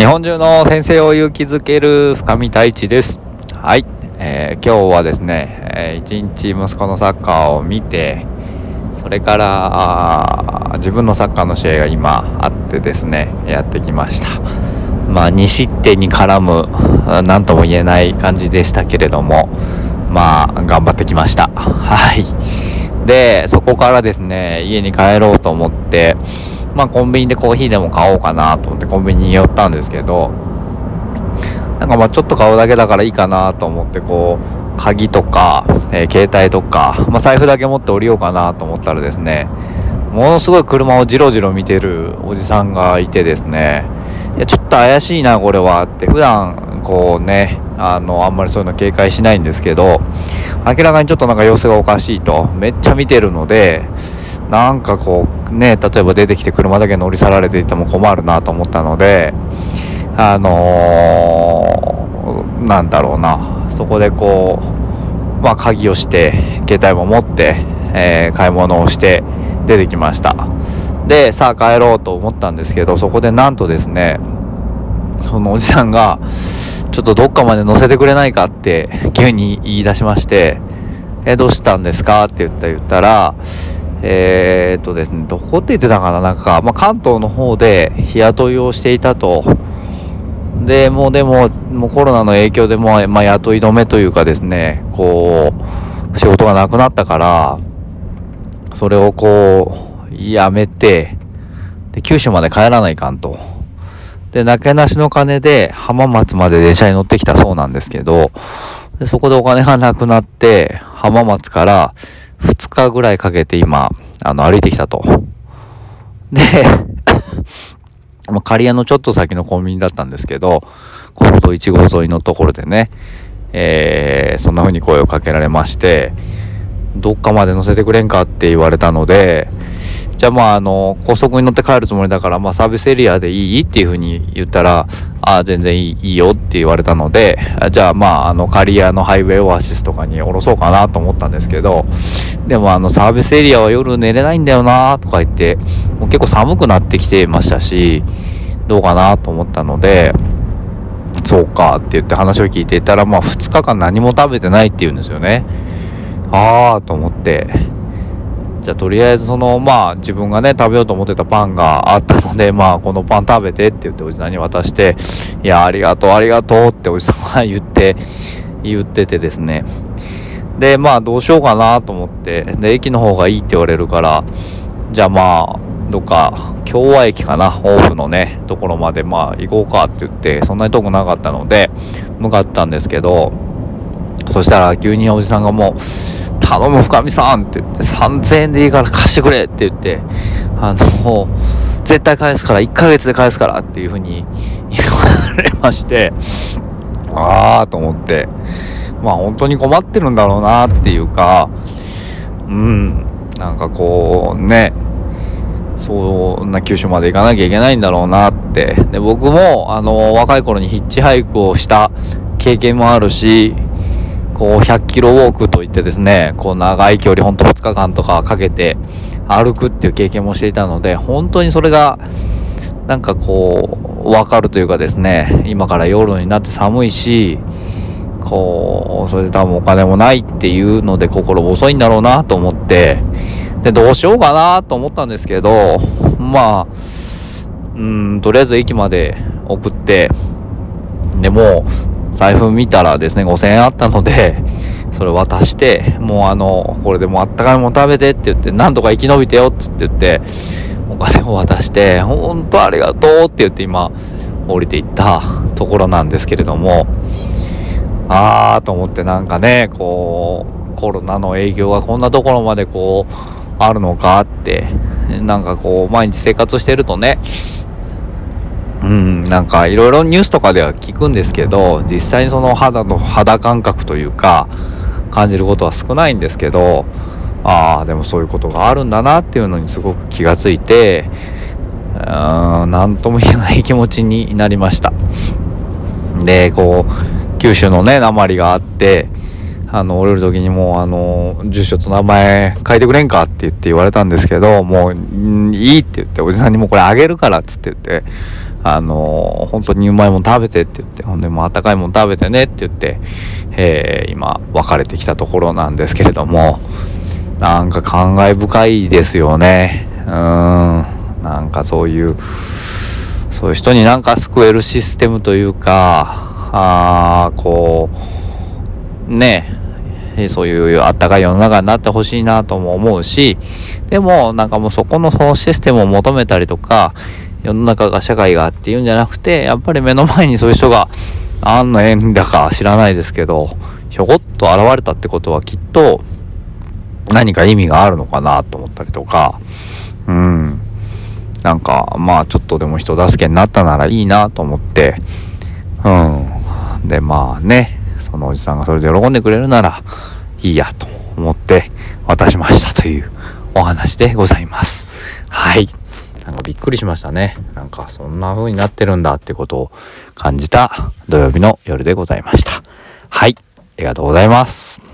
日本中の先生を勇気づける深見太一です。はい、えー、今日はですね、えー、一日息子のサッカーを見て、それから自分のサッカーの試合が今あってですね、やってきました。まあ、2失点に絡む、何とも言えない感じでしたけれども、まあ、頑張ってきました。はい。で、そこからですね、家に帰ろうと思って、まあコンビニでコーヒーでも買おうかなと思ってコンビニに寄ったんですけどなんかまあちょっと買うだけだからいいかなと思ってこう鍵とか、えー、携帯とか、まあ、財布だけ持って降りようかなと思ったらですねものすごい車をじろじろ見てるおじさんがいてですねいやちょっと怪しいなこれはって普段こうねあのあんまりそういうの警戒しないんですけど明らかにちょっとなんか様子がおかしいとめっちゃ見てるのでなんかこうね例えば出てきて車だけ乗り去られていても困るなと思ったのであのー、なんだろうなそこでこうまあ鍵をして携帯も持って、えー、買い物をして出てきましたでさあ帰ろうと思ったんですけどそこでなんとですねそのおじさんがちょっとどっかまで乗せてくれないかって急に言い出しまして「えどうしたんですか?」って言った言ったらえー、っとですね、どこって言ってたかななんか、まあ、関東の方で日雇いをしていたと。で、もうでも、もうコロナの影響でも、まあ、雇い止めというかですね、こう、仕事がなくなったから、それをこう、やめて、で、九州まで帰らないかんと。で、なけなしの金で浜松まで電車に乗ってきたそうなんですけど、でそこでお金がなくなって、浜松から2日ぐらいかけて今、あの、歩いてきたと。で、まあ、刈谷のちょっと先のコンビニだったんですけど、国道1号沿いのところでね、えー、そんな風に声をかけられまして、どっかまで乗せてくれんかって言われたので、じゃあまああの高速に乗って帰るつもりだからまあサービスエリアでいい？っていうふうに言ったらあ全然いいいいよって言われたのでじゃあまああの刈谷のハイウェイオアシスとかに降ろそうかなと思ったんですけどでもあのサービスエリアは夜寝れないんだよなとか言ってもう結構寒くなってきてましたしどうかなと思ったのでそうかって言って話を聞いていたらまあ2日間何も食べてないって言うんですよね。ああと思ってじゃあとりあえずそのまあ自分がね食べようと思ってたパンがあったのでまあこのパン食べてって言っておじさんに渡していやありがとうありがとうっておじさんが言って言っててですね。でまあどうしようかなと思ってで駅の方がいいって言われるからじゃあまあどっか共和駅かなオフのねところまでまあ行こうかって言ってそんなに遠くなかったので向かったんですけどそしたら急におじさんがもう頼む深見さんって言って3000円でいいから貸してくれって言ってあの絶対返すから1ヶ月で返すからっていう風に言われましてああと思ってまあ本当に困ってるんだろうなっていうかうんなんかこうねそんな九州まで行かなきゃいけないんだろうなって。で僕もあの若い頃にヒッチハイクをした経験もあるしこう100キロウォークといってですねこう長い距離ほんと2日間とかかけて歩くっていう経験もしていたので本当にそれがなんかこう分かるというかですね今から夜になって寒いしこうそれで多分お金もないっていうので心細いんだろうなと思ってでどうしようかなと思ったんですけどまあうんとりあえず駅まで送ってでも財布見たらですね、5000円あったので、それ渡して、もうあの、これでもうあったかいもの食べてって言って、なんとか生き延びてよっつって言って、お金を渡して、本当ありがとうって言って今、降りていったところなんですけれども、あーと思ってなんかね、こう、コロナの営業がこんなところまでこう、あるのかって、なんかこう、毎日生活してるとね、なんかいろいろニュースとかでは聞くんですけど実際にその肌の肌感覚というか感じることは少ないんですけどああでもそういうことがあるんだなっていうのにすごく気がついて何とも言えない気持ちになりました。でこう九州のね鉛があってあの降りる時にもうあの住所と名前書いてくれんかって言って言われたんですけどもういいって言っておじさんにもこれあげるからっつって言ってあの本当にうまいもん食べてって言ってほんでもうあったかいもん食べてねって言って、えー、今別れてきたところなんですけれどもなんか感慨深いですよね。うん。なんかそういうそういう人になんか救えるシステムというかああこうねそういうあったかい世の中になってほしいなとも思うしでもなんかもうそこのそのシステムを求めたりとか世の中が社会がっていうんじゃなくてやっぱり目の前にそういう人が何の縁だか知らないですけどひょこっと現れたってことはきっと何か意味があるのかなと思ったりとか。うん。なんかまあちょっとでも人助けになったならいいなと思って。うん。でまあね。そのおじさんがそれで喜んでくれるならいいやと思って渡しましたというお話でございます。はい。なんかびっくりしましたね。なんかそんな風になってるんだってことを感じた土曜日の夜でございました。はい。ありがとうございます。